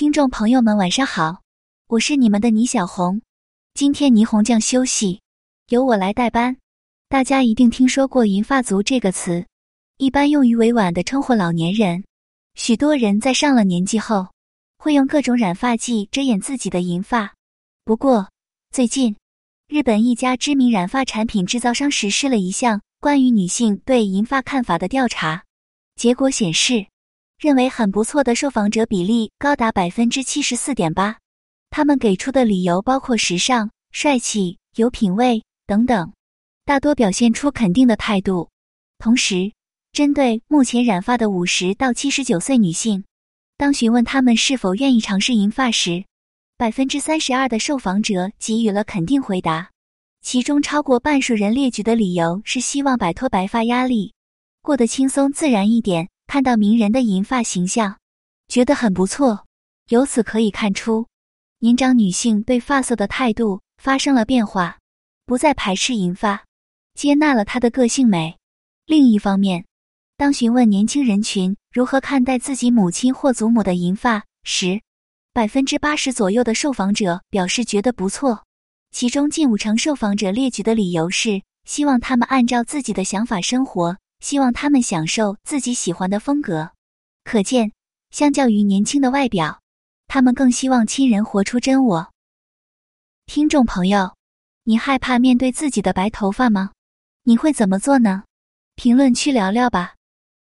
听众朋友们，晚上好，我是你们的倪小红。今天倪红酱休息，由我来代班。大家一定听说过“银发族”这个词，一般用于委婉的称呼老年人。许多人在上了年纪后，会用各种染发剂遮掩自己的银发。不过，最近日本一家知名染发产品制造商实施了一项关于女性对银发看法的调查，结果显示。认为很不错的受访者比例高达百分之七十四点八，他们给出的理由包括时尚、帅气、有品味等等，大多表现出肯定的态度。同时，针对目前染发的五十到七十九岁女性，当询问她们是否愿意尝试银发时，百分之三十二的受访者给予了肯定回答，其中超过半数人列举的理由是希望摆脱白发压力，过得轻松自然一点。看到名人的银发形象，觉得很不错。由此可以看出，年长女性对发色的态度发生了变化，不再排斥银发，接纳了她的个性美。另一方面，当询问年轻人群如何看待自己母亲或祖母的银发时，百分之八十左右的受访者表示觉得不错，其中近五成受访者列举的理由是希望他们按照自己的想法生活。希望他们享受自己喜欢的风格，可见，相较于年轻的外表，他们更希望亲人活出真我。听众朋友，你害怕面对自己的白头发吗？你会怎么做呢？评论区聊聊吧。